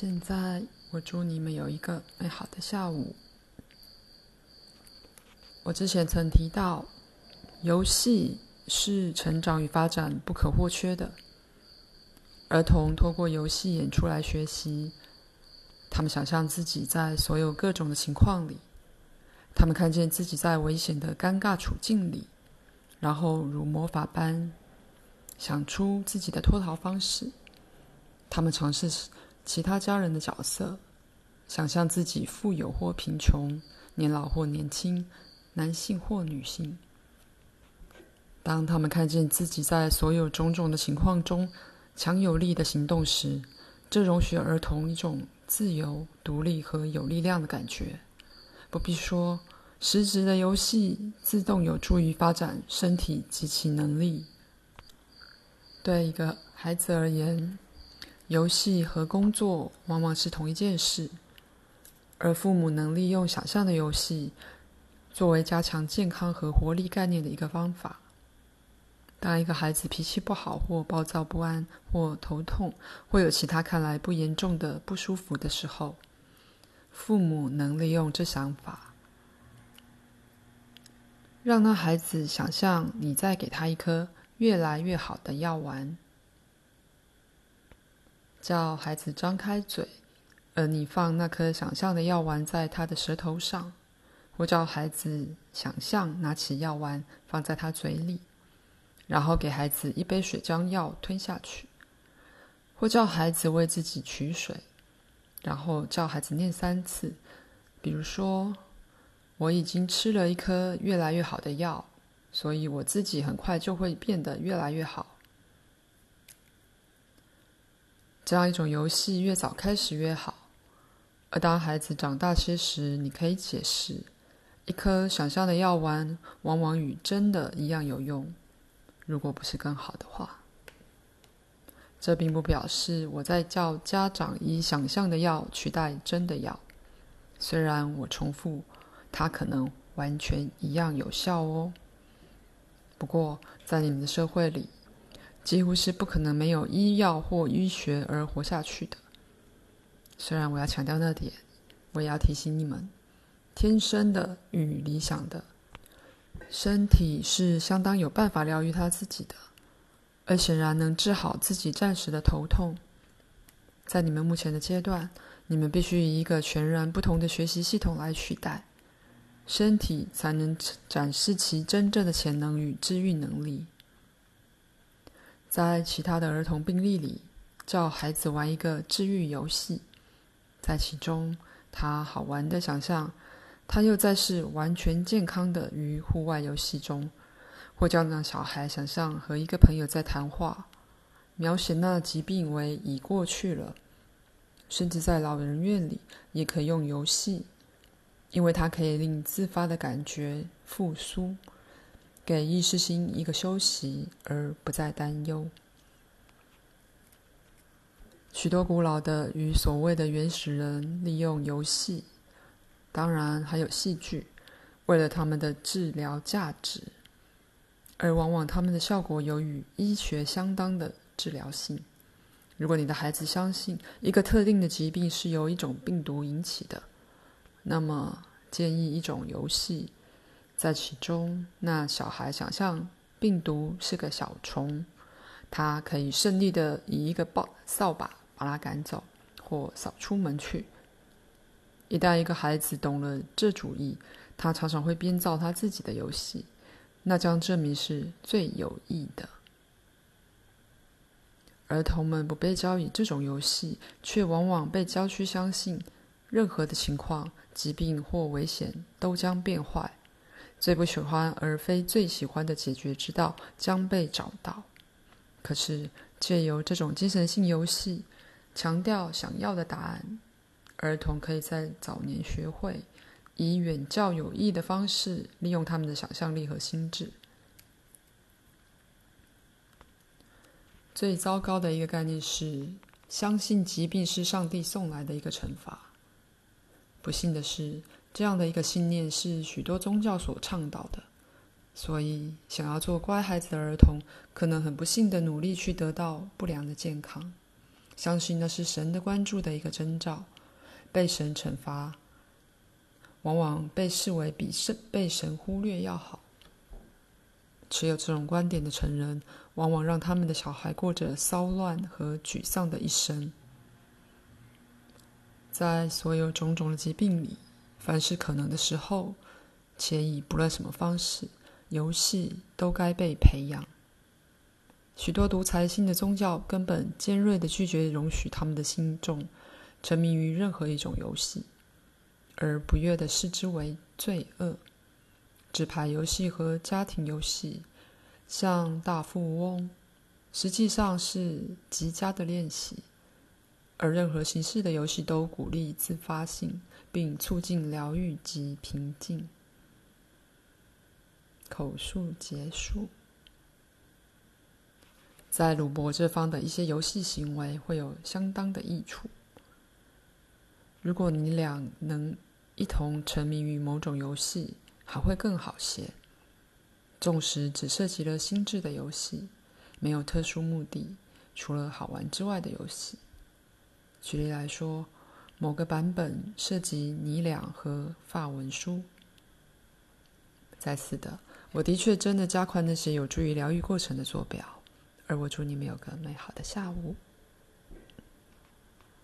现在，我祝你们有一个美好的下午。我之前曾提到，游戏是成长与发展不可或缺的。儿童通过游戏演出来学习，他们想象自己在所有各种的情况里，他们看见自己在危险的尴尬处境里，然后如魔法般想出自己的脱逃方式。他们尝试其他家人的角色，想象自己富有或贫穷，年老或年轻，男性或女性。当他们看见自己在所有种种的情况中强有力的行动时，这容许儿童一种自由、独立和有力量的感觉。不必说，实质的游戏自动有助于发展身体及其能力。对一个孩子而言，游戏和工作往往是同一件事，而父母能利用想象的游戏作为加强健康和活力概念的一个方法。当一个孩子脾气不好，或暴躁不安，或头痛，或有其他看来不严重的不舒服的时候，父母能利用这想法，让那孩子想象你在给他一颗越来越好的药丸。叫孩子张开嘴，而你放那颗想象的药丸在他的舌头上，或叫孩子想象拿起药丸放在他嘴里，然后给孩子一杯水将药吞下去，或叫孩子为自己取水，然后叫孩子念三次，比如说：“我已经吃了一颗越来越好的药，所以我自己很快就会变得越来越好。”这样一种游戏越早开始越好。而当孩子长大些时，你可以解释，一颗想象的药丸往往与真的一样有用，如果不是更好的话。这并不表示我在叫家长以想象的药取代真的药，虽然我重复，它可能完全一样有效哦。不过，在你们的社会里，几乎是不可能没有医药或医学而活下去的。虽然我要强调那点，我也要提醒你们：天生的与理想的身体是相当有办法疗愈他自己的，而显然能治好自己暂时的头痛。在你们目前的阶段，你们必须以一个全然不同的学习系统来取代身体，才能展示其真正的潜能与治愈能力。在其他的儿童病例里，叫孩子玩一个治愈游戏，在其中，他好玩的想象，他又在是完全健康的于户外游戏中，或叫那小孩想象和一个朋友在谈话，描写那疾病为已过去了，甚至在老人院里也可以用游戏，因为它可以令自发的感觉复苏。给意识心一个休息，而不再担忧。许多古老的与所谓的原始人利用游戏，当然还有戏剧，为了他们的治疗价值，而往往他们的效果有与医学相当的治疗性。如果你的孩子相信一个特定的疾病是由一种病毒引起的，那么建议一种游戏。在其中，那小孩想象病毒是个小虫，他可以顺利地以一个扫扫把把它赶走，或扫出门去。一旦一个孩子懂了这主意，他常常会编造他自己的游戏，那将证明是最有益的。儿童们不被教以这种游戏，却往往被教去相信，任何的情况、疾病或危险都将变坏。最不喜欢而非最喜欢的解决之道将被找到。可是借由这种精神性游戏，强调想要的答案，儿童可以在早年学会以远较有益的方式利用他们的想象力和心智。最糟糕的一个概念是相信疾病是上帝送来的一个惩罚。不幸的是。这样的一个信念是许多宗教所倡导的，所以想要做乖孩子的儿童，可能很不幸地努力去得到不良的健康，相信那是神的关注的一个征兆。被神惩罚，往往被视为比神被神忽略要好。持有这种观点的成人，往往让他们的小孩过着骚乱和沮丧的一生。在所有种种的疾病里，凡是可能的时候，且以不论什么方式，游戏都该被培养。许多独裁性的宗教根本尖锐的拒绝容许他们的信众沉迷于任何一种游戏，而不悦的视之为罪恶。纸牌游戏和家庭游戏，像大富翁，实际上是极佳的练习。而任何形式的游戏都鼓励自发性，并促进疗愈及平静。口述结束。在鲁伯这方的一些游戏行为会有相当的益处。如果你俩能一同沉迷于某种游戏，还会更好些。纵使只涉及了心智的游戏，没有特殊目的，除了好玩之外的游戏。举例来说，某个版本涉及你俩和发文书。再次的，我的确真的加快那些有助于疗愈过程的坐标。而我祝你们有个美好的下午。